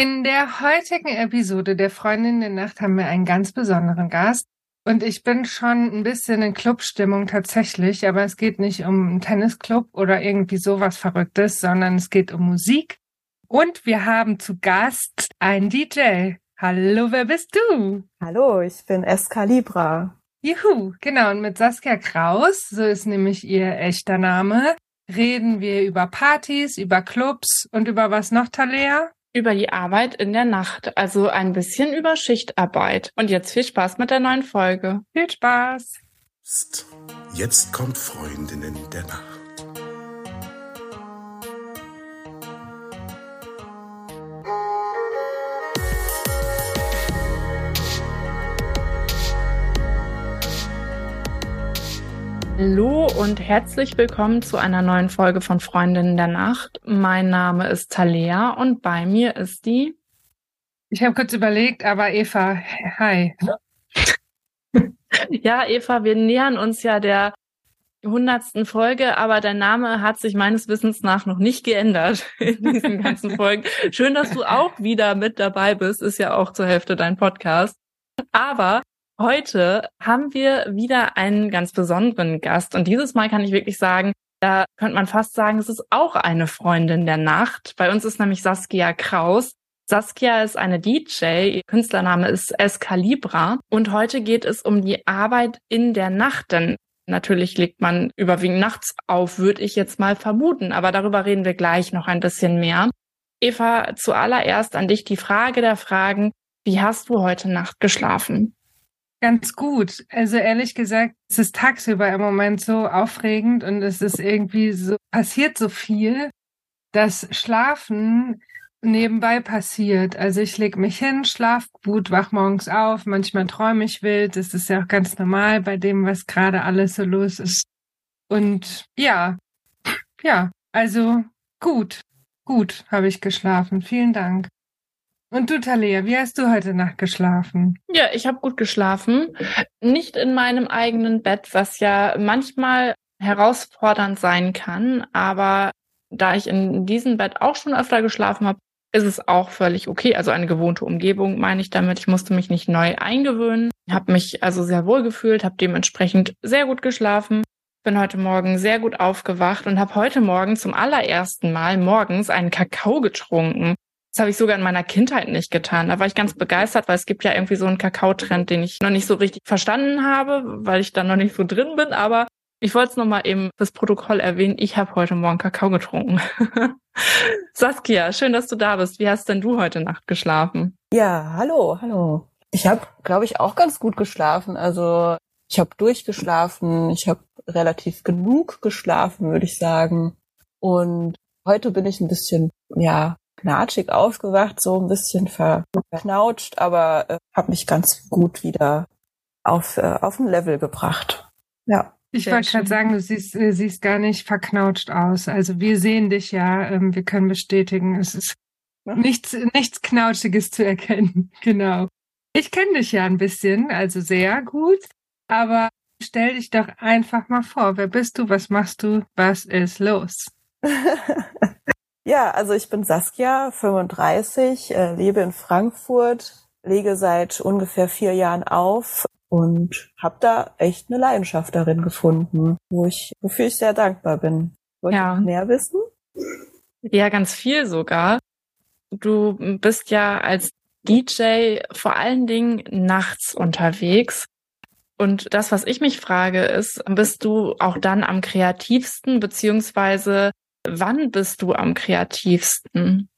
In der heutigen Episode der Freundin der Nacht haben wir einen ganz besonderen Gast. Und ich bin schon ein bisschen in Clubstimmung tatsächlich, aber es geht nicht um einen Tennisclub oder irgendwie sowas Verrücktes, sondern es geht um Musik. Und wir haben zu Gast einen DJ. Hallo, wer bist du? Hallo, ich bin Escalibra. Juhu, genau. Und mit Saskia Kraus, so ist nämlich ihr echter Name, reden wir über Partys, über Clubs und über was noch, Talea? Über die Arbeit in der Nacht, also ein bisschen über Schichtarbeit. Und jetzt viel Spaß mit der neuen Folge. Viel Spaß! Jetzt kommt Freundinnen der Nacht. Hallo und herzlich willkommen zu einer neuen Folge von Freundinnen der Nacht. Mein Name ist Talea und bei mir ist die. Ich habe kurz überlegt, aber Eva, hi. ja, Eva, wir nähern uns ja der hundertsten Folge, aber dein Name hat sich meines Wissens nach noch nicht geändert in diesen ganzen Folgen. Schön, dass du auch wieder mit dabei bist, ist ja auch zur Hälfte dein Podcast. Aber Heute haben wir wieder einen ganz besonderen Gast und dieses Mal kann ich wirklich sagen, da könnte man fast sagen, es ist auch eine Freundin der Nacht. Bei uns ist nämlich Saskia Kraus. Saskia ist eine DJ, ihr Künstlername ist Escalibra und heute geht es um die Arbeit in der Nacht, denn natürlich legt man überwiegend nachts auf, würde ich jetzt mal vermuten, aber darüber reden wir gleich noch ein bisschen mehr. Eva, zuallererst an dich die Frage der Fragen, wie hast du heute Nacht geschlafen? Ganz gut. Also ehrlich gesagt, es ist tagsüber im Moment so aufregend und es ist irgendwie so, passiert so viel, dass Schlafen nebenbei passiert. Also ich leg mich hin, schlaf gut, wach morgens auf, manchmal träume ich wild. Das ist ja auch ganz normal bei dem, was gerade alles so los ist. Und ja, ja, also gut, gut habe ich geschlafen. Vielen Dank. Und du, Talia, wie hast du heute Nacht geschlafen? Ja, ich habe gut geschlafen. Nicht in meinem eigenen Bett, was ja manchmal herausfordernd sein kann. Aber da ich in diesem Bett auch schon öfter geschlafen habe, ist es auch völlig okay. Also eine gewohnte Umgebung meine ich damit. Ich musste mich nicht neu eingewöhnen, habe mich also sehr wohl gefühlt, habe dementsprechend sehr gut geschlafen. Bin heute Morgen sehr gut aufgewacht und habe heute Morgen zum allerersten Mal morgens einen Kakao getrunken. Das habe ich sogar in meiner Kindheit nicht getan. Da war ich ganz begeistert, weil es gibt ja irgendwie so einen Kakaotrend, den ich noch nicht so richtig verstanden habe, weil ich da noch nicht so drin bin. Aber ich wollte es nochmal eben fürs Protokoll erwähnen. Ich habe heute Morgen Kakao getrunken. Saskia, schön, dass du da bist. Wie hast denn du heute Nacht geschlafen? Ja, hallo, hallo. Ich habe, glaube ich, auch ganz gut geschlafen. Also ich habe durchgeschlafen. Ich habe relativ genug geschlafen, würde ich sagen. Und heute bin ich ein bisschen, ja, knatschig aufgewacht, so ein bisschen verknautscht, aber äh, habe mich ganz gut wieder auf, äh, auf ein Level gebracht. Ja. Ich wollte gerade sagen, du siehst, äh, siehst gar nicht verknautscht aus. Also wir sehen dich ja, ähm, wir können bestätigen, es ist nichts, nichts Knautschiges zu erkennen. Genau. Ich kenne dich ja ein bisschen, also sehr gut, aber stell dich doch einfach mal vor. Wer bist du? Was machst du? Was ist los? Ja, also ich bin Saskia, 35, äh, lebe in Frankfurt, lege seit ungefähr vier Jahren auf und habe da echt eine Leidenschaft darin gefunden, wo ich, wofür ich sehr dankbar bin. Wollt ja. ihr mehr wissen? Ja, ganz viel sogar. Du bist ja als DJ vor allen Dingen nachts unterwegs. Und das, was ich mich frage, ist, bist du auch dann am kreativsten, beziehungsweise Wann bist du am kreativsten?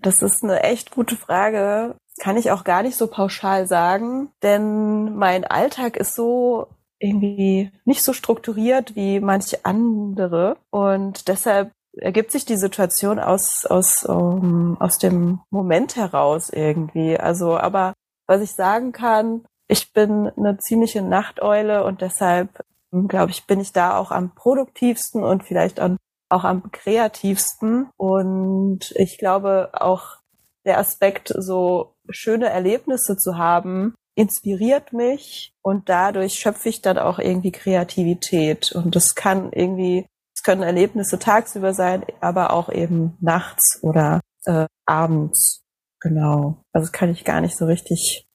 Das ist eine echt gute Frage. Kann ich auch gar nicht so pauschal sagen, denn mein Alltag ist so irgendwie nicht so strukturiert wie manche andere und deshalb ergibt sich die Situation aus aus um, aus dem Moment heraus irgendwie. Also, aber was ich sagen kann, ich bin eine ziemliche Nachteule und deshalb glaube ich, bin ich da auch am produktivsten und vielleicht am auch am kreativsten. Und ich glaube auch der Aspekt, so schöne Erlebnisse zu haben, inspiriert mich und dadurch schöpfe ich dann auch irgendwie Kreativität. Und das kann irgendwie, es können Erlebnisse tagsüber sein, aber auch eben nachts oder äh, abends. Genau. Also kann ich gar nicht so richtig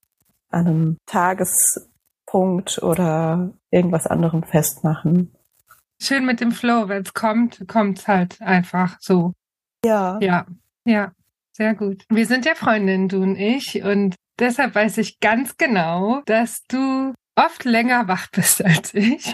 an einem Tagespunkt oder irgendwas anderem festmachen. Schön mit dem Flow, wenn es kommt, kommt es halt einfach so. Ja. Ja, ja, sehr gut. Wir sind ja Freundinnen, du und ich, und deshalb weiß ich ganz genau, dass du oft länger wach bist als ich,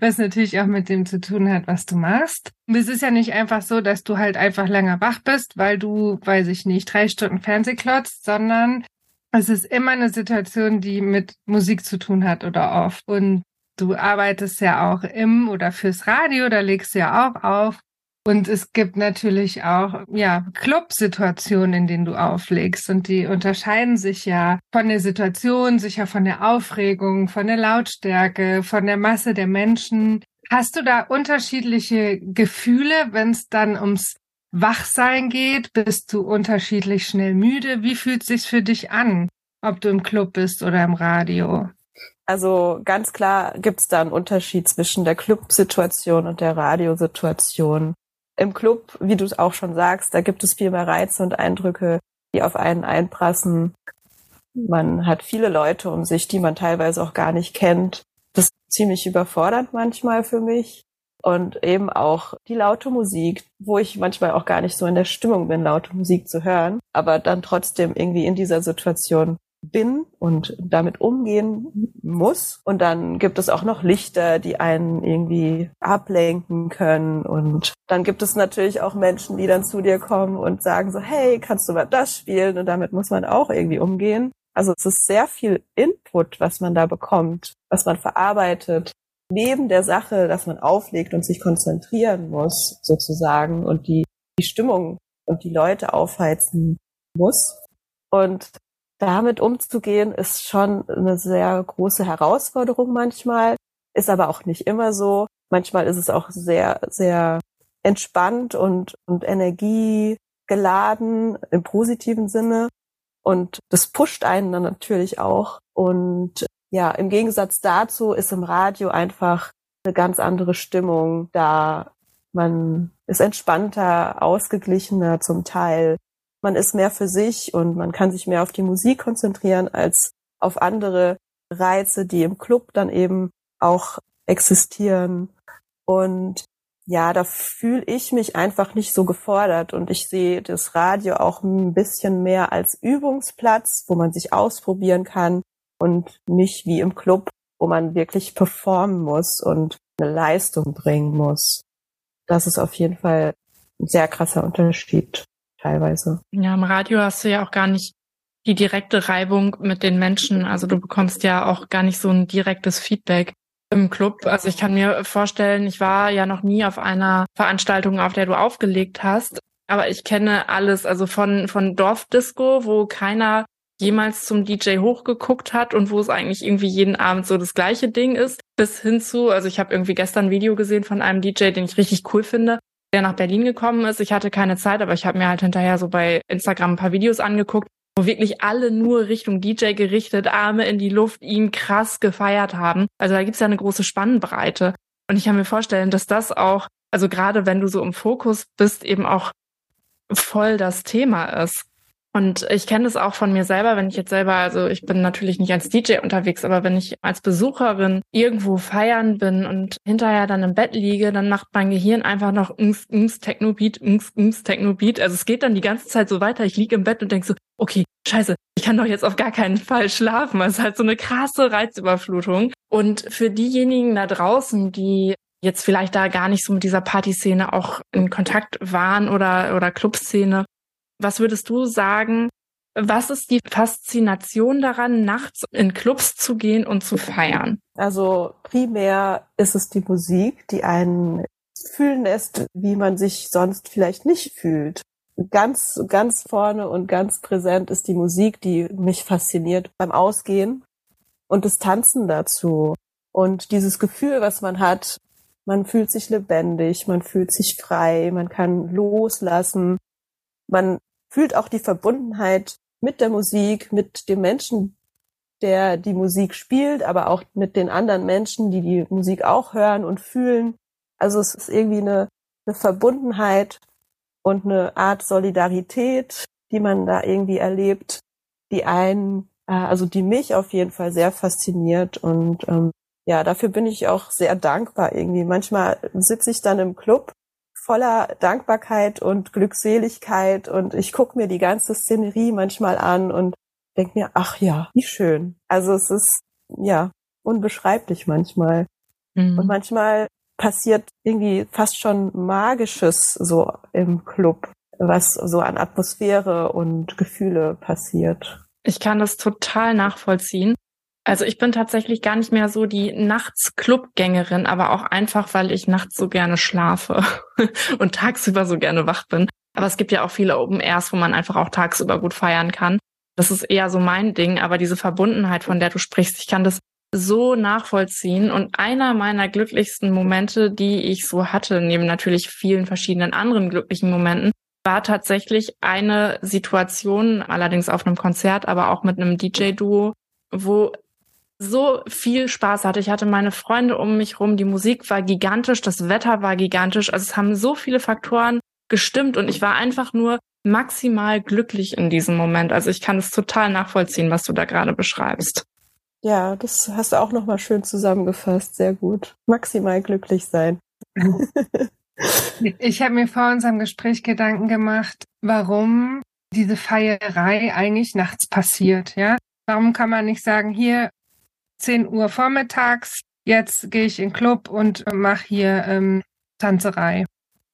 was natürlich auch mit dem zu tun hat, was du machst. Es ist ja nicht einfach so, dass du halt einfach länger wach bist, weil du, weiß ich nicht, drei Stunden Fernseh klotzt, sondern es ist immer eine Situation, die mit Musik zu tun hat oder oft. Und du arbeitest ja auch im oder fürs Radio, da legst du ja auch auf. Und es gibt natürlich auch, ja, Club-Situationen, in denen du auflegst. Und die unterscheiden sich ja von der Situation, sicher von der Aufregung, von der Lautstärke, von der Masse der Menschen. Hast du da unterschiedliche Gefühle, wenn es dann ums Wachsein geht? Bist du unterschiedlich schnell müde? Wie fühlt es sich für dich an, ob du im Club bist oder im Radio? Also ganz klar gibt es da einen Unterschied zwischen der Club-Situation und der Radiosituation. Im Club, wie du es auch schon sagst, da gibt es viel mehr Reize und Eindrücke, die auf einen einprassen. Man hat viele Leute um sich, die man teilweise auch gar nicht kennt. Das ist ziemlich überfordernd manchmal für mich. Und eben auch die laute Musik, wo ich manchmal auch gar nicht so in der Stimmung bin, laute Musik zu hören, aber dann trotzdem irgendwie in dieser Situation bin und damit umgehen muss. Und dann gibt es auch noch Lichter, die einen irgendwie ablenken können. Und dann gibt es natürlich auch Menschen, die dann zu dir kommen und sagen so, hey, kannst du mal das spielen? Und damit muss man auch irgendwie umgehen. Also es ist sehr viel Input, was man da bekommt, was man verarbeitet. Neben der Sache, dass man auflegt und sich konzentrieren muss, sozusagen, und die, die Stimmung und die Leute aufheizen muss. Und damit umzugehen, ist schon eine sehr große Herausforderung manchmal, ist aber auch nicht immer so. Manchmal ist es auch sehr, sehr entspannt und, und energiegeladen im positiven Sinne. Und das pusht einen dann natürlich auch. Und ja, im Gegensatz dazu ist im Radio einfach eine ganz andere Stimmung da. Man ist entspannter, ausgeglichener zum Teil man ist mehr für sich und man kann sich mehr auf die Musik konzentrieren als auf andere Reize, die im Club dann eben auch existieren. Und ja, da fühle ich mich einfach nicht so gefordert und ich sehe das Radio auch ein bisschen mehr als Übungsplatz, wo man sich ausprobieren kann und nicht wie im Club, wo man wirklich performen muss und eine Leistung bringen muss. Das ist auf jeden Fall ein sehr krasser Unterschied teilweise. Ja, im Radio hast du ja auch gar nicht die direkte Reibung mit den Menschen. Also du bekommst ja auch gar nicht so ein direktes Feedback im Club. Also ich kann mir vorstellen, ich war ja noch nie auf einer Veranstaltung, auf der du aufgelegt hast. Aber ich kenne alles, also von, von Dorfdisco, wo keiner jemals zum DJ hochgeguckt hat und wo es eigentlich irgendwie jeden Abend so das gleiche Ding ist, bis hin zu, also ich habe irgendwie gestern ein Video gesehen von einem DJ, den ich richtig cool finde, der nach Berlin gekommen ist. Ich hatte keine Zeit, aber ich habe mir halt hinterher so bei Instagram ein paar Videos angeguckt, wo wirklich alle nur Richtung DJ gerichtet, Arme in die Luft, ihn krass gefeiert haben. Also da gibt's ja eine große Spannbreite. Und ich kann mir vorstellen, dass das auch, also gerade wenn du so im Fokus bist, eben auch voll das Thema ist. Und ich kenne das auch von mir selber, wenn ich jetzt selber, also ich bin natürlich nicht als DJ unterwegs, aber wenn ich als Besucherin irgendwo feiern bin und hinterher dann im Bett liege, dann macht mein Gehirn einfach noch ums, ums Technobeat, ums, ums Technobeat. Also es geht dann die ganze Zeit so weiter. Ich liege im Bett und denke so, okay, scheiße, ich kann doch jetzt auf gar keinen Fall schlafen. Es ist halt so eine krasse Reizüberflutung. Und für diejenigen da draußen, die jetzt vielleicht da gar nicht so mit dieser Partyszene auch in Kontakt waren oder, oder Clubszene, was würdest du sagen? Was ist die Faszination daran, nachts in Clubs zu gehen und zu feiern? Also primär ist es die Musik, die einen fühlen lässt, wie man sich sonst vielleicht nicht fühlt. Ganz, ganz vorne und ganz präsent ist die Musik, die mich fasziniert beim Ausgehen und das Tanzen dazu. Und dieses Gefühl, was man hat, man fühlt sich lebendig, man fühlt sich frei, man kann loslassen, man fühlt auch die Verbundenheit mit der Musik, mit dem Menschen, der die Musik spielt, aber auch mit den anderen Menschen, die die Musik auch hören und fühlen. Also es ist irgendwie eine, eine Verbundenheit und eine Art Solidarität, die man da irgendwie erlebt, die einen, äh, also die mich auf jeden Fall sehr fasziniert und ähm, ja, dafür bin ich auch sehr dankbar irgendwie. Manchmal sitze ich dann im Club voller Dankbarkeit und Glückseligkeit und ich gucke mir die ganze Szenerie manchmal an und denke mir, ach ja, wie schön. Also es ist ja unbeschreiblich manchmal. Mhm. Und manchmal passiert irgendwie fast schon Magisches so im Club, was so an Atmosphäre und Gefühle passiert. Ich kann das total nachvollziehen. Also ich bin tatsächlich gar nicht mehr so die Nachts-Clubgängerin, aber auch einfach, weil ich nachts so gerne schlafe und tagsüber so gerne wach bin. Aber es gibt ja auch viele Open Airs, wo man einfach auch tagsüber gut feiern kann. Das ist eher so mein Ding, aber diese Verbundenheit, von der du sprichst, ich kann das so nachvollziehen. Und einer meiner glücklichsten Momente, die ich so hatte, neben natürlich vielen verschiedenen anderen glücklichen Momenten, war tatsächlich eine Situation, allerdings auf einem Konzert, aber auch mit einem DJ-Duo, wo so viel Spaß hatte. Ich hatte meine Freunde um mich rum, die Musik war gigantisch, das Wetter war gigantisch. Also es haben so viele Faktoren gestimmt und ich war einfach nur maximal glücklich in diesem Moment. Also ich kann es total nachvollziehen, was du da gerade beschreibst. Ja, das hast du auch nochmal schön zusammengefasst. Sehr gut. Maximal glücklich sein. ich habe mir vor unserem Gespräch Gedanken gemacht, warum diese Feierei eigentlich nachts passiert, ja? Warum kann man nicht sagen, hier 10 Uhr vormittags, jetzt gehe ich in den Club und mache hier ähm, Tanzerei.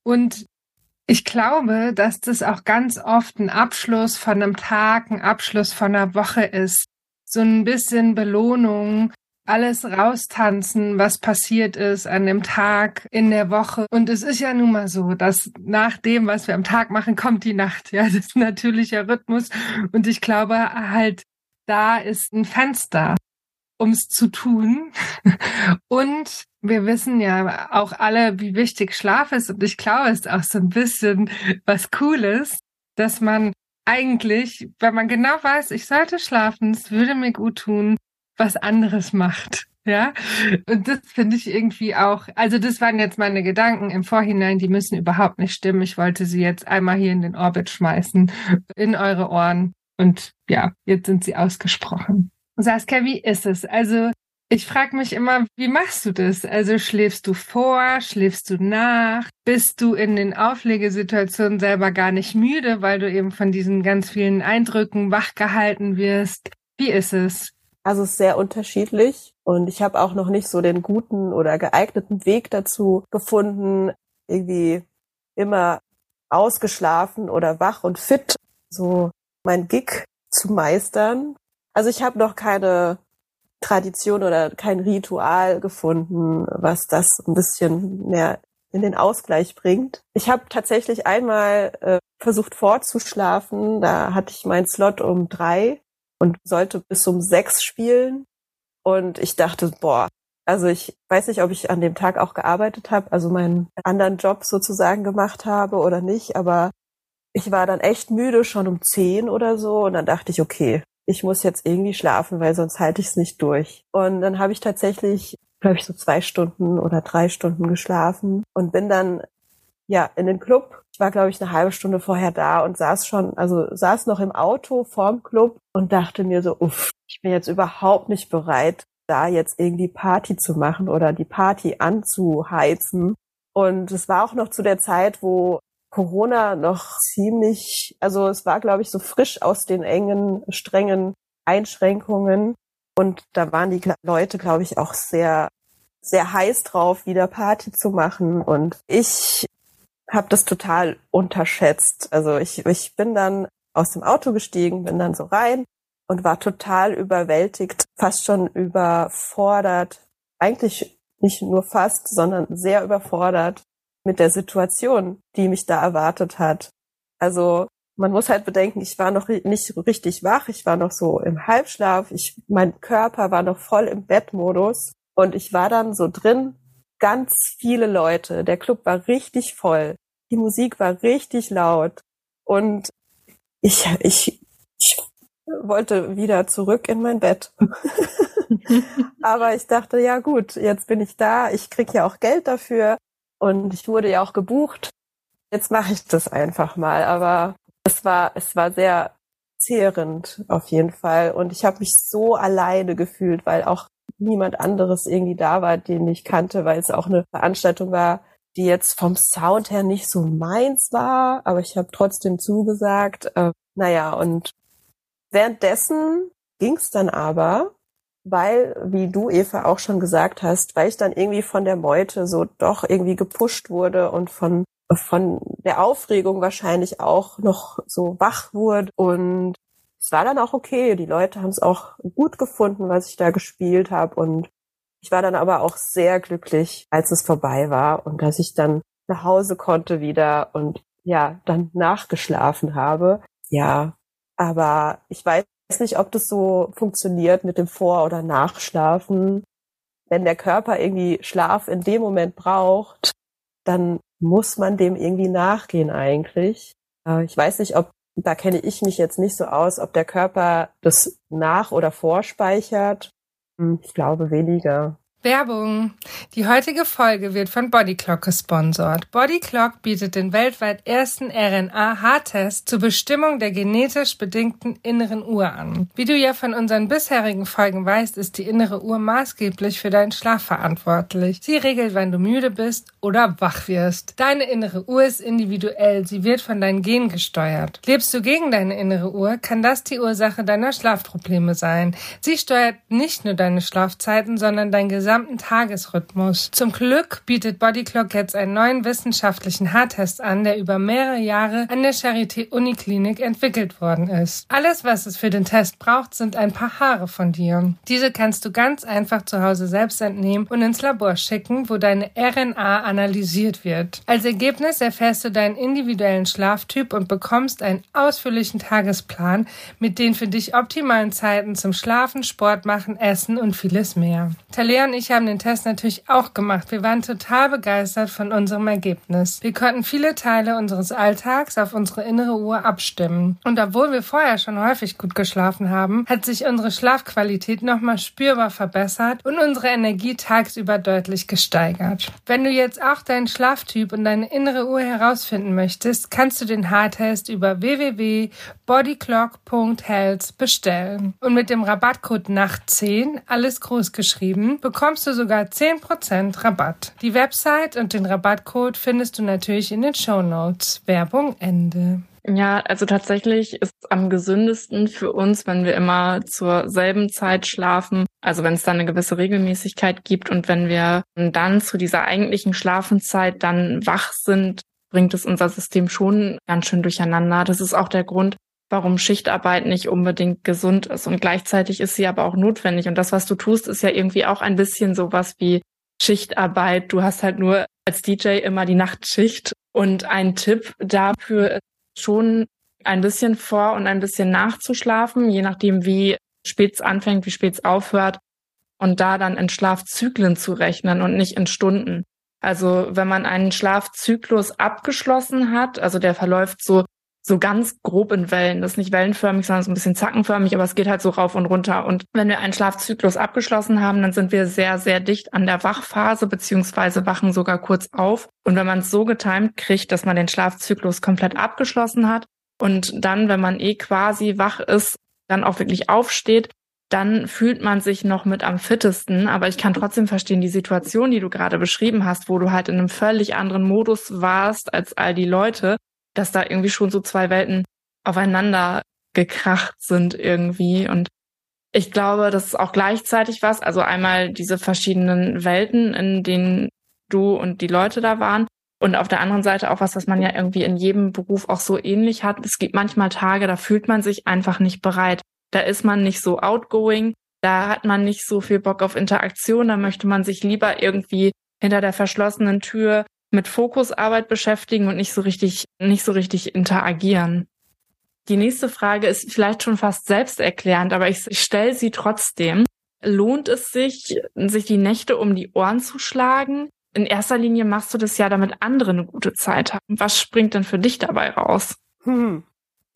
Und ich glaube, dass das auch ganz oft ein Abschluss von einem Tag, ein Abschluss von einer Woche ist. So ein bisschen Belohnung, alles raustanzen, was passiert ist an dem Tag, in der Woche. Und es ist ja nun mal so, dass nach dem, was wir am Tag machen, kommt die Nacht. Ja, das ist ein natürlicher Rhythmus. Und ich glaube halt, da ist ein Fenster ums zu tun. Und wir wissen ja auch alle, wie wichtig Schlaf ist. Und ich glaube, es ist auch so ein bisschen was Cooles, dass man eigentlich, wenn man genau weiß, ich sollte schlafen, es würde mir gut tun, was anderes macht. Ja, und das finde ich irgendwie auch, also das waren jetzt meine Gedanken im Vorhinein, die müssen überhaupt nicht stimmen. Ich wollte sie jetzt einmal hier in den Orbit schmeißen, in eure Ohren. Und ja, jetzt sind sie ausgesprochen. Saskia, wie ist es? Also ich frage mich immer, wie machst du das? Also schläfst du vor, schläfst du nach? Bist du in den Auflegesituationen selber gar nicht müde, weil du eben von diesen ganz vielen Eindrücken wachgehalten wirst? Wie ist es? Also es ist sehr unterschiedlich und ich habe auch noch nicht so den guten oder geeigneten Weg dazu gefunden, irgendwie immer ausgeschlafen oder wach und fit so mein Gig zu meistern. Also ich habe noch keine Tradition oder kein Ritual gefunden, was das ein bisschen mehr in den Ausgleich bringt. Ich habe tatsächlich einmal äh, versucht vorzuschlafen. Da hatte ich meinen Slot um drei und sollte bis um sechs spielen. Und ich dachte, boah, also ich weiß nicht, ob ich an dem Tag auch gearbeitet habe, also meinen anderen Job sozusagen gemacht habe oder nicht, aber ich war dann echt müde, schon um zehn oder so. Und dann dachte ich, okay, ich muss jetzt irgendwie schlafen, weil sonst halte ich es nicht durch. Und dann habe ich tatsächlich, glaube ich, so zwei Stunden oder drei Stunden geschlafen und bin dann ja in den Club. Ich war, glaube ich, eine halbe Stunde vorher da und saß schon, also saß noch im Auto vorm Club und dachte mir so, uff, ich bin jetzt überhaupt nicht bereit, da jetzt irgendwie Party zu machen oder die Party anzuheizen. Und es war auch noch zu der Zeit, wo Corona noch ziemlich, also es war, glaube ich, so frisch aus den engen, strengen Einschränkungen. Und da waren die Leute, glaube ich, auch sehr, sehr heiß drauf, wieder Party zu machen. Und ich habe das total unterschätzt. Also ich, ich bin dann aus dem Auto gestiegen, bin dann so rein und war total überwältigt, fast schon überfordert. Eigentlich nicht nur fast, sondern sehr überfordert mit der Situation, die mich da erwartet hat. Also man muss halt bedenken, ich war noch nicht richtig wach, ich war noch so im Halbschlaf, ich, mein Körper war noch voll im Bettmodus und ich war dann so drin, ganz viele Leute, der Club war richtig voll, die Musik war richtig laut und ich, ich, ich wollte wieder zurück in mein Bett. Aber ich dachte, ja gut, jetzt bin ich da, ich krieg ja auch Geld dafür, und ich wurde ja auch gebucht. Jetzt mache ich das einfach mal. Aber es war, es war sehr zehrend auf jeden Fall. Und ich habe mich so alleine gefühlt, weil auch niemand anderes irgendwie da war, den ich kannte, weil es auch eine Veranstaltung war, die jetzt vom Sound her nicht so meins war, aber ich habe trotzdem zugesagt. Äh, naja, und währenddessen ging's dann aber, weil, wie du, Eva, auch schon gesagt hast, weil ich dann irgendwie von der Meute so doch irgendwie gepusht wurde und von von der Aufregung wahrscheinlich auch noch so wach wurde und es war dann auch okay. Die Leute haben es auch gut gefunden, was ich da gespielt habe und ich war dann aber auch sehr glücklich, als es vorbei war und dass ich dann nach Hause konnte wieder und ja, dann nachgeschlafen habe. Ja, aber ich weiß nicht, ob das so funktioniert mit dem Vor- oder Nachschlafen. Wenn der Körper irgendwie Schlaf in dem Moment braucht, dann muss man dem irgendwie nachgehen eigentlich. Äh, ich weiß nicht, ob, da kenne ich mich jetzt nicht so aus, ob der Körper das nach- oder vorspeichert. Hm, ich glaube weniger. Werbung. Die heutige Folge wird von Bodyclock gesponsert. Bodyclock bietet den weltweit ersten RNA-H-Test zur Bestimmung der genetisch bedingten inneren Uhr an. Wie du ja von unseren bisherigen Folgen weißt, ist die innere Uhr maßgeblich für deinen Schlaf verantwortlich. Sie regelt, wann du müde bist oder wach wirst. Deine innere Uhr ist individuell. Sie wird von deinen Genen gesteuert. Lebst du gegen deine innere Uhr, kann das die Ursache deiner Schlafprobleme sein. Sie steuert nicht nur deine Schlafzeiten, sondern dein gesamtes gesamten Tagesrhythmus. Zum Glück bietet Bodyclock jetzt einen neuen wissenschaftlichen Haartest an, der über mehrere Jahre an der Charité Uniklinik entwickelt worden ist. Alles, was es für den Test braucht, sind ein paar Haare von dir. Diese kannst du ganz einfach zu Hause selbst entnehmen und ins Labor schicken, wo deine RNA analysiert wird. Als Ergebnis erfährst du deinen individuellen Schlaftyp und bekommst einen ausführlichen Tagesplan mit den für dich optimalen Zeiten zum Schlafen, Sport machen, Essen und vieles mehr. Talia und ich haben den Test natürlich auch gemacht. Wir waren total begeistert von unserem Ergebnis. Wir konnten viele Teile unseres Alltags auf unsere innere Uhr abstimmen. Und obwohl wir vorher schon häufig gut geschlafen haben, hat sich unsere Schlafqualität nochmal spürbar verbessert und unsere Energie tagsüber deutlich gesteigert. Wenn du jetzt auch deinen Schlaftyp und deine innere Uhr herausfinden möchtest, kannst du den Haartest über www.bodyclock.health bestellen. Und mit dem Rabattcode NACHT10, alles groß geschrieben, bekommst bekommst du sogar 10% Rabatt. Die Website und den Rabattcode findest du natürlich in den Show Notes. Werbung Ende. Ja, also tatsächlich ist es am gesündesten für uns, wenn wir immer zur selben Zeit schlafen. Also wenn es dann eine gewisse Regelmäßigkeit gibt und wenn wir dann zu dieser eigentlichen Schlafenszeit dann wach sind, bringt es unser System schon ganz schön durcheinander. Das ist auch der Grund, warum Schichtarbeit nicht unbedingt gesund ist. Und gleichzeitig ist sie aber auch notwendig. Und das, was du tust, ist ja irgendwie auch ein bisschen sowas wie Schichtarbeit. Du hast halt nur als DJ immer die Nachtschicht. Und ein Tipp dafür ist schon ein bisschen vor und ein bisschen nachzuschlafen, je nachdem, wie spät es anfängt, wie spät es aufhört. Und da dann in Schlafzyklen zu rechnen und nicht in Stunden. Also wenn man einen Schlafzyklus abgeschlossen hat, also der verläuft so so ganz grob in Wellen. Das ist nicht wellenförmig, sondern so ein bisschen zackenförmig, aber es geht halt so rauf und runter. Und wenn wir einen Schlafzyklus abgeschlossen haben, dann sind wir sehr, sehr dicht an der Wachphase, beziehungsweise wachen sogar kurz auf. Und wenn man es so getimt kriegt, dass man den Schlafzyklus komplett abgeschlossen hat und dann, wenn man eh quasi wach ist, dann auch wirklich aufsteht, dann fühlt man sich noch mit am fittesten. Aber ich kann trotzdem verstehen, die Situation, die du gerade beschrieben hast, wo du halt in einem völlig anderen Modus warst als all die Leute, dass da irgendwie schon so zwei Welten aufeinander gekracht sind irgendwie. Und ich glaube, das ist auch gleichzeitig was. Also einmal diese verschiedenen Welten, in denen du und die Leute da waren. Und auf der anderen Seite auch was, was man ja irgendwie in jedem Beruf auch so ähnlich hat. Es gibt manchmal Tage, da fühlt man sich einfach nicht bereit. Da ist man nicht so outgoing. Da hat man nicht so viel Bock auf Interaktion. Da möchte man sich lieber irgendwie hinter der verschlossenen Tür mit Fokusarbeit beschäftigen und nicht so richtig, nicht so richtig interagieren. Die nächste Frage ist vielleicht schon fast selbsterklärend, aber ich, stelle sie trotzdem. Lohnt es sich, sich die Nächte um die Ohren zu schlagen? In erster Linie machst du das ja, damit andere eine gute Zeit haben. Was springt denn für dich dabei raus? Hm.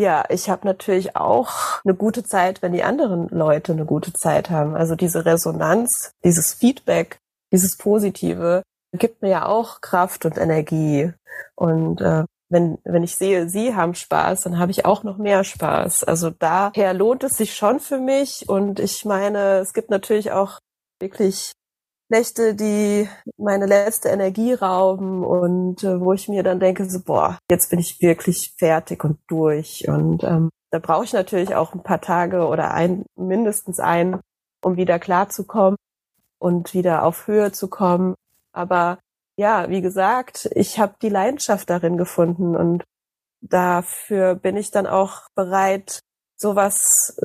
Ja, ich habe natürlich auch eine gute Zeit, wenn die anderen Leute eine gute Zeit haben. Also diese Resonanz, dieses Feedback, dieses Positive, gibt mir ja auch Kraft und Energie. Und äh, wenn, wenn ich sehe, sie haben Spaß, dann habe ich auch noch mehr Spaß. Also daher lohnt es sich schon für mich. Und ich meine, es gibt natürlich auch wirklich Nächte, die meine letzte Energie rauben und äh, wo ich mir dann denke, so, boah, jetzt bin ich wirklich fertig und durch. Und ähm, da brauche ich natürlich auch ein paar Tage oder ein, mindestens einen, um wieder klarzukommen und wieder auf Höhe zu kommen. Aber ja, wie gesagt, ich habe die Leidenschaft darin gefunden und dafür bin ich dann auch bereit, sowas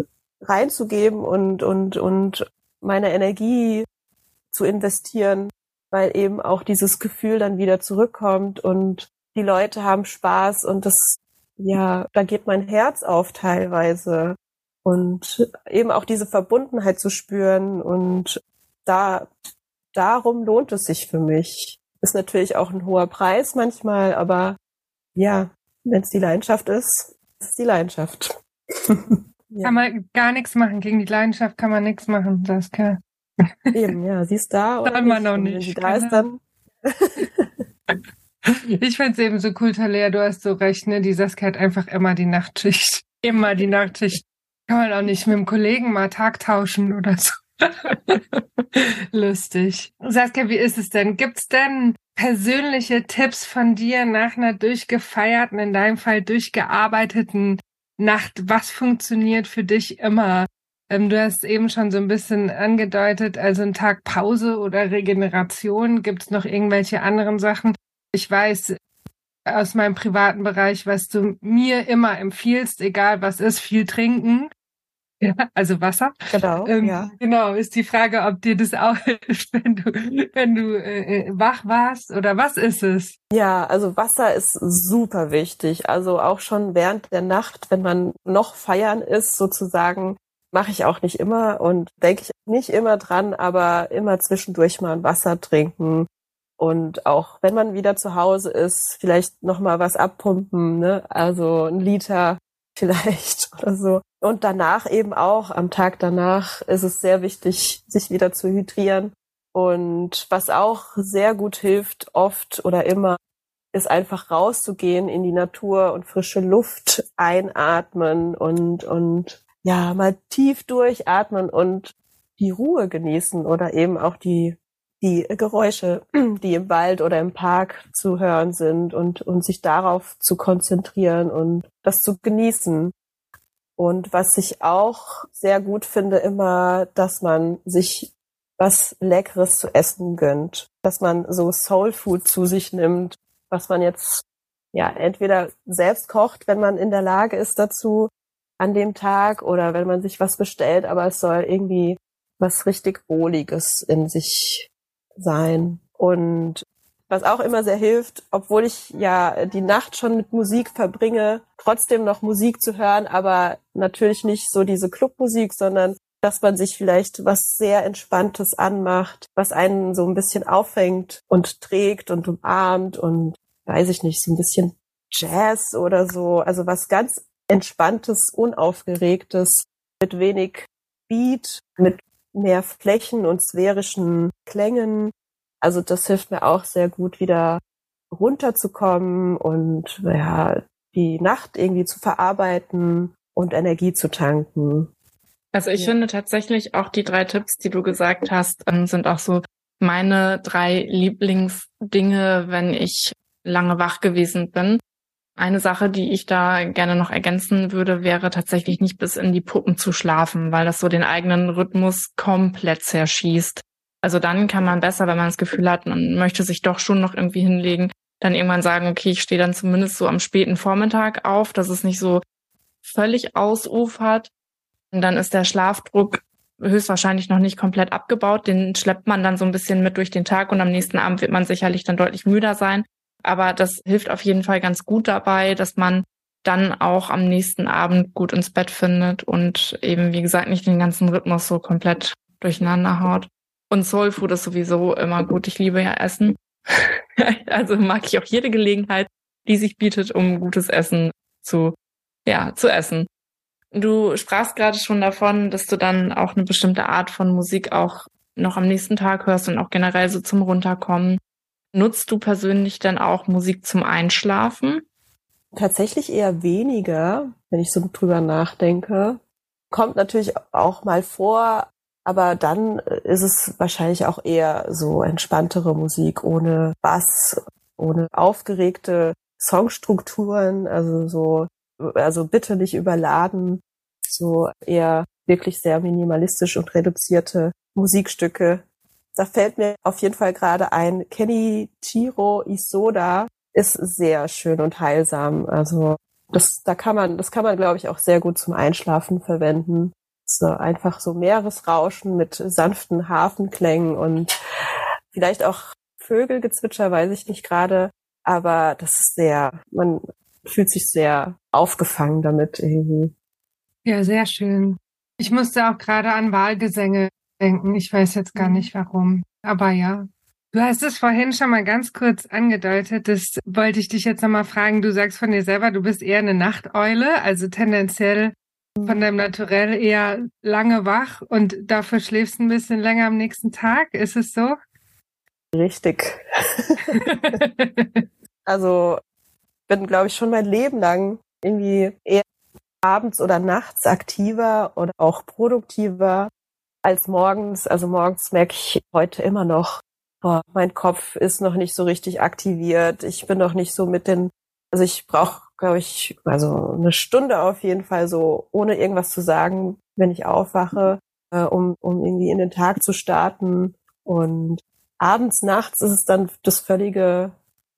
reinzugeben und, und, und meine Energie zu investieren, weil eben auch dieses Gefühl dann wieder zurückkommt und die Leute haben Spaß und das, ja, da geht mein Herz auf teilweise. Und eben auch diese Verbundenheit zu spüren und da, darum lohnt es sich für mich. Ist natürlich auch ein hoher Preis manchmal, aber ja, wenn es die Leidenschaft ist, ist es die Leidenschaft. ja. Kann man gar nichts machen. Gegen die Leidenschaft kann man nichts machen, Saskia. Eben, ja, sie ist da. Oder man noch nicht. Wenn sie da ist, dann. ich find's eben so cool, Talea, du hast so recht, ne? Die Saskia hat einfach immer die Nachtschicht. Immer die Nachtschicht. Kann man auch nicht mit dem Kollegen mal Tag tauschen oder so. Lustig. Saskia, wie ist es denn? Gibt's denn persönliche Tipps von dir nach einer durchgefeierten, in deinem Fall durchgearbeiteten Nacht? Was funktioniert für dich immer? Ähm, du hast eben schon so ein bisschen angedeutet, also ein Tag Pause oder Regeneration. Gibt's noch irgendwelche anderen Sachen? Ich weiß aus meinem privaten Bereich, was du mir immer empfiehlst, egal was ist, viel trinken. Ja, also Wasser. Genau, ähm, ja. Genau, ist die Frage, ob dir das auch hilft, wenn du, wenn du äh, äh, wach warst oder was ist es? Ja, also Wasser ist super wichtig. Also auch schon während der Nacht, wenn man noch feiern ist, sozusagen, mache ich auch nicht immer und denke ich nicht immer dran, aber immer zwischendurch mal ein Wasser trinken. Und auch wenn man wieder zu Hause ist, vielleicht noch mal was abpumpen, ne? Also ein Liter vielleicht oder so. Und danach eben auch, am Tag danach ist es sehr wichtig, sich wieder zu hydrieren. Und was auch sehr gut hilft, oft oder immer, ist einfach rauszugehen in die Natur und frische Luft einatmen und, und ja, mal tief durchatmen und die Ruhe genießen oder eben auch die die Geräusche, die im Wald oder im Park zu hören sind und, und sich darauf zu konzentrieren und das zu genießen. Und was ich auch sehr gut finde, immer, dass man sich was Leckeres zu essen gönnt, dass man so Soul Food zu sich nimmt, was man jetzt ja entweder selbst kocht, wenn man in der Lage ist dazu an dem Tag oder wenn man sich was bestellt, aber es soll irgendwie was richtig Wohliges in sich sein. Und was auch immer sehr hilft, obwohl ich ja die Nacht schon mit Musik verbringe, trotzdem noch Musik zu hören, aber natürlich nicht so diese Clubmusik, sondern dass man sich vielleicht was sehr Entspanntes anmacht, was einen so ein bisschen auffängt und trägt und umarmt und weiß ich nicht, so ein bisschen Jazz oder so, also was ganz Entspanntes, Unaufgeregtes, mit wenig Beat, mit mehr Flächen und sphärischen Klängen. Also das hilft mir auch sehr gut, wieder runterzukommen und ja, die Nacht irgendwie zu verarbeiten und Energie zu tanken. Also ich ja. finde tatsächlich auch die drei Tipps, die du gesagt hast, ähm, sind auch so meine drei Lieblingsdinge, wenn ich lange wach gewesen bin. Eine Sache, die ich da gerne noch ergänzen würde, wäre tatsächlich nicht bis in die Puppen zu schlafen, weil das so den eigenen Rhythmus komplett zerschießt. Also dann kann man besser, wenn man das Gefühl hat, man möchte sich doch schon noch irgendwie hinlegen, dann irgendwann sagen, okay, ich stehe dann zumindest so am späten Vormittag auf, dass es nicht so völlig ausufert. Und dann ist der Schlafdruck höchstwahrscheinlich noch nicht komplett abgebaut. Den schleppt man dann so ein bisschen mit durch den Tag und am nächsten Abend wird man sicherlich dann deutlich müder sein. Aber das hilft auf jeden Fall ganz gut dabei, dass man dann auch am nächsten Abend gut ins Bett findet und eben, wie gesagt, nicht den ganzen Rhythmus so komplett durcheinander haut. Und Soul Food ist sowieso immer gut. Ich liebe ja Essen. also mag ich auch jede Gelegenheit, die sich bietet, um gutes Essen zu, ja, zu essen. Du sprachst gerade schon davon, dass du dann auch eine bestimmte Art von Musik auch noch am nächsten Tag hörst und auch generell so zum Runterkommen. Nutzt du persönlich dann auch Musik zum Einschlafen? tatsächlich eher weniger, wenn ich so drüber nachdenke. Kommt natürlich auch mal vor, aber dann ist es wahrscheinlich auch eher so entspanntere Musik ohne Bass, ohne aufgeregte Songstrukturen, also so, also bitte nicht überladen, so eher wirklich sehr minimalistisch und reduzierte Musikstücke. Da fällt mir auf jeden Fall gerade ein, Kenny Chiro Isoda ist sehr schön und heilsam. Also das, da kann man, das kann man, glaube ich, auch sehr gut zum Einschlafen verwenden. So einfach so Meeresrauschen mit sanften Hafenklängen und vielleicht auch Vögelgezwitscher, weiß ich nicht gerade. Aber das ist sehr, man fühlt sich sehr aufgefangen damit irgendwie. Ja, sehr schön. Ich musste auch gerade an Wahlgesänge denken. Ich weiß jetzt gar mhm. nicht warum. Aber ja. Du hast es vorhin schon mal ganz kurz angedeutet. Das wollte ich dich jetzt nochmal fragen. Du sagst von dir selber, du bist eher eine Nachteule, also tendenziell von deinem Naturell eher lange wach und dafür schläfst ein bisschen länger am nächsten Tag. Ist es so? Richtig. also bin, glaube ich, schon mein Leben lang irgendwie eher abends oder nachts aktiver oder auch produktiver als morgens. Also morgens merke ich heute immer noch, boah, mein Kopf ist noch nicht so richtig aktiviert. Ich bin noch nicht so mit den, also ich brauche glaube ich, also eine Stunde auf jeden Fall so, ohne irgendwas zu sagen, wenn ich aufwache, äh, um, um irgendwie in den Tag zu starten. Und abends, nachts ist es dann das völlige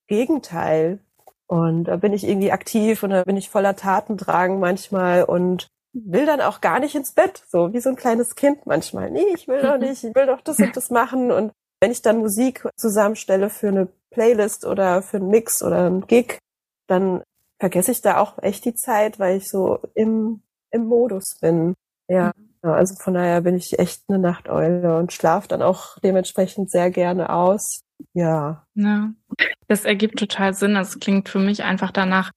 Gegenteil. Und da bin ich irgendwie aktiv und da bin ich voller Tatendrang manchmal und will dann auch gar nicht ins Bett, so wie so ein kleines Kind manchmal. Nee, ich will doch nicht, ich will doch das und das machen. Und wenn ich dann Musik zusammenstelle für eine Playlist oder für einen Mix oder einen Gig, dann vergesse ich da auch echt die Zeit, weil ich so im, im Modus bin. Ja, mhm. also von daher bin ich echt eine Nachteule und schlafe dann auch dementsprechend sehr gerne aus. Ja. Ja, das ergibt total Sinn. Das klingt für mich einfach danach,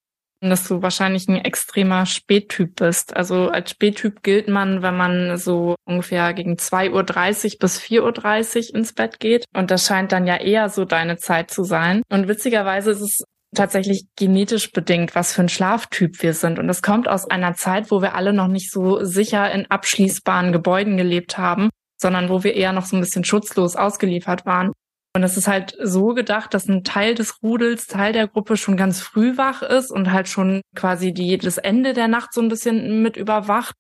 dass du wahrscheinlich ein extremer Spättyp bist. Also als Spättyp gilt man, wenn man so ungefähr gegen 2.30 Uhr bis 4.30 Uhr ins Bett geht. Und das scheint dann ja eher so deine Zeit zu sein. Und witzigerweise ist es tatsächlich genetisch bedingt, was für ein Schlaftyp wir sind. Und es kommt aus einer Zeit, wo wir alle noch nicht so sicher in abschließbaren Gebäuden gelebt haben, sondern wo wir eher noch so ein bisschen schutzlos ausgeliefert waren. Und es ist halt so gedacht, dass ein Teil des Rudels, Teil der Gruppe schon ganz früh wach ist und halt schon quasi die, das Ende der Nacht so ein bisschen mit überwacht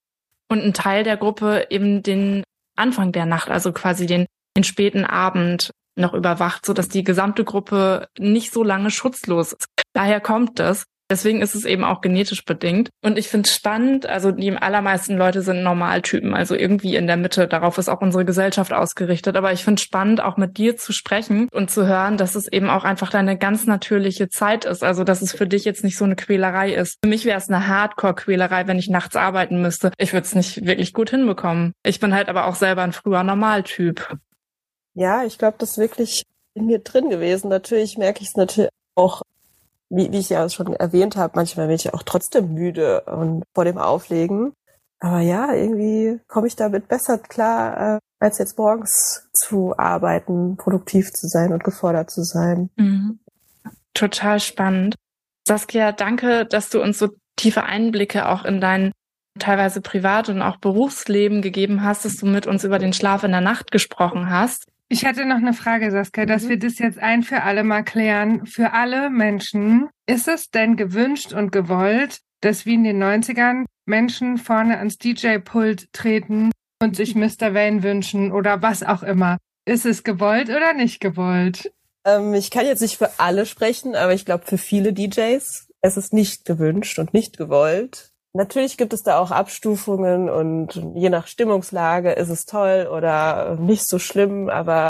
und ein Teil der Gruppe eben den Anfang der Nacht, also quasi den, den späten Abend noch überwacht, so dass die gesamte Gruppe nicht so lange schutzlos ist. Daher kommt das. Deswegen ist es eben auch genetisch bedingt. Und ich finde es spannend, also die allermeisten Leute sind Normaltypen, also irgendwie in der Mitte. Darauf ist auch unsere Gesellschaft ausgerichtet. Aber ich finde es spannend, auch mit dir zu sprechen und zu hören, dass es eben auch einfach deine ganz natürliche Zeit ist. Also dass es für dich jetzt nicht so eine Quälerei ist. Für mich wäre es eine Hardcore-Quälerei, wenn ich nachts arbeiten müsste. Ich würde es nicht wirklich gut hinbekommen. Ich bin halt aber auch selber ein früher Normaltyp. Ja, ich glaube, das ist wirklich in mir drin gewesen. Natürlich merke ich es natürlich auch, wie, wie ich ja schon erwähnt habe, manchmal bin ich auch trotzdem müde und vor dem Auflegen. Aber ja, irgendwie komme ich damit besser klar, äh, als jetzt morgens zu arbeiten, produktiv zu sein und gefordert zu sein. Mhm. Total spannend. Saskia, danke, dass du uns so tiefe Einblicke auch in dein teilweise Privat- und auch Berufsleben gegeben hast, dass du mit uns über den Schlaf in der Nacht gesprochen hast. Ich hatte noch eine Frage, Saskia, dass mhm. wir das jetzt ein für alle mal klären. Für alle Menschen, ist es denn gewünscht und gewollt, dass wie in den 90ern Menschen vorne ans DJ-Pult treten und sich Mr. Wayne wünschen oder was auch immer? Ist es gewollt oder nicht gewollt? Ähm, ich kann jetzt nicht für alle sprechen, aber ich glaube für viele DJs es ist nicht gewünscht und nicht gewollt. Natürlich gibt es da auch Abstufungen und je nach Stimmungslage ist es toll oder nicht so schlimm, aber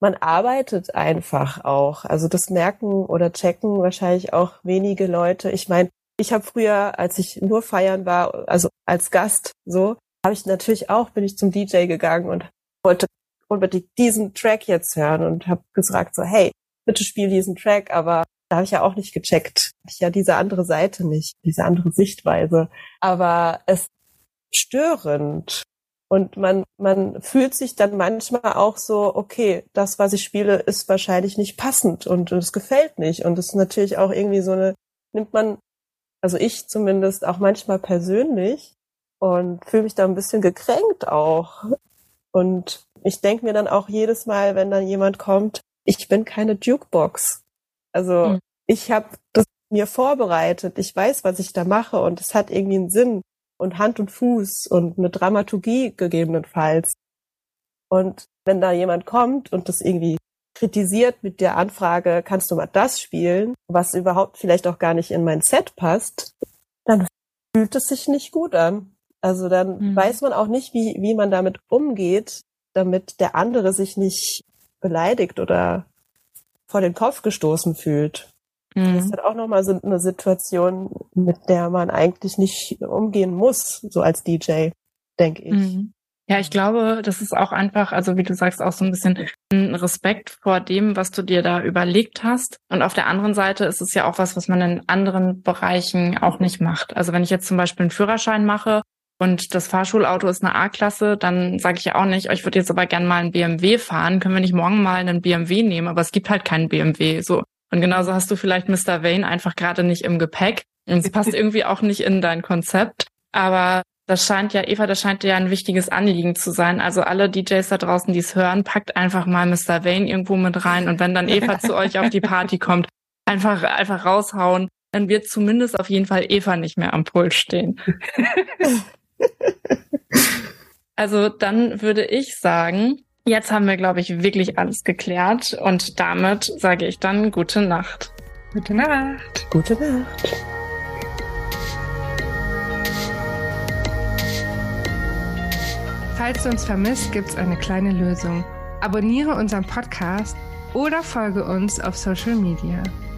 man arbeitet einfach auch. Also das merken oder checken wahrscheinlich auch wenige Leute. Ich meine, ich habe früher, als ich nur feiern war, also als Gast so, habe ich natürlich auch, bin ich zum DJ gegangen und wollte unbedingt diesen Track jetzt hören und habe gesagt so, hey, bitte spiel diesen Track, aber da habe ich ja auch nicht gecheckt. Ich ja diese andere Seite nicht, diese andere Sichtweise. Aber es störend. Und man, man fühlt sich dann manchmal auch so, okay, das, was ich spiele, ist wahrscheinlich nicht passend und es gefällt nicht. Und es ist natürlich auch irgendwie so eine, nimmt man Also ich zumindest auch manchmal persönlich und fühle mich da ein bisschen gekränkt auch. Und ich denke mir dann auch jedes Mal, wenn dann jemand kommt, ich bin keine Jukebox. Also mhm. ich habe das mir vorbereitet. Ich weiß, was ich da mache und es hat irgendwie einen Sinn und Hand und Fuß und eine Dramaturgie gegebenenfalls. Und wenn da jemand kommt und das irgendwie kritisiert mit der Anfrage, kannst du mal das spielen, was überhaupt vielleicht auch gar nicht in mein Set passt, dann fühlt es sich nicht gut an. Also dann mhm. weiß man auch nicht, wie, wie man damit umgeht, damit der andere sich nicht beleidigt oder vor den Kopf gestoßen fühlt. Mhm. Das ist halt auch nochmal so eine Situation, mit der man eigentlich nicht umgehen muss, so als DJ, denke ich. Mhm. Ja, ich glaube, das ist auch einfach, also wie du sagst, auch so ein bisschen ein Respekt vor dem, was du dir da überlegt hast. Und auf der anderen Seite ist es ja auch was, was man in anderen Bereichen auch nicht macht. Also wenn ich jetzt zum Beispiel einen Führerschein mache und das Fahrschulauto ist eine A-Klasse, dann sage ich ja auch nicht, oh, ich würde jetzt aber gerne mal einen BMW fahren, können wir nicht morgen mal einen BMW nehmen, aber es gibt halt keinen BMW. So, und genauso hast du vielleicht Mr. Vane einfach gerade nicht im Gepäck. Und es passt irgendwie auch nicht in dein Konzept. Aber das scheint ja, Eva, das scheint dir ja ein wichtiges Anliegen zu sein. Also alle DJs da draußen, die es hören, packt einfach mal Mr. Vane irgendwo mit rein. Und wenn dann Eva zu euch auf die Party kommt, einfach, einfach raushauen. Dann wird zumindest auf jeden Fall Eva nicht mehr am Pult stehen. also dann würde ich sagen, Jetzt haben wir, glaube ich, wirklich alles geklärt und damit sage ich dann gute Nacht. Gute Nacht. Gute Nacht. Falls du uns vermisst, gibt es eine kleine Lösung. Abonniere unseren Podcast oder folge uns auf Social Media.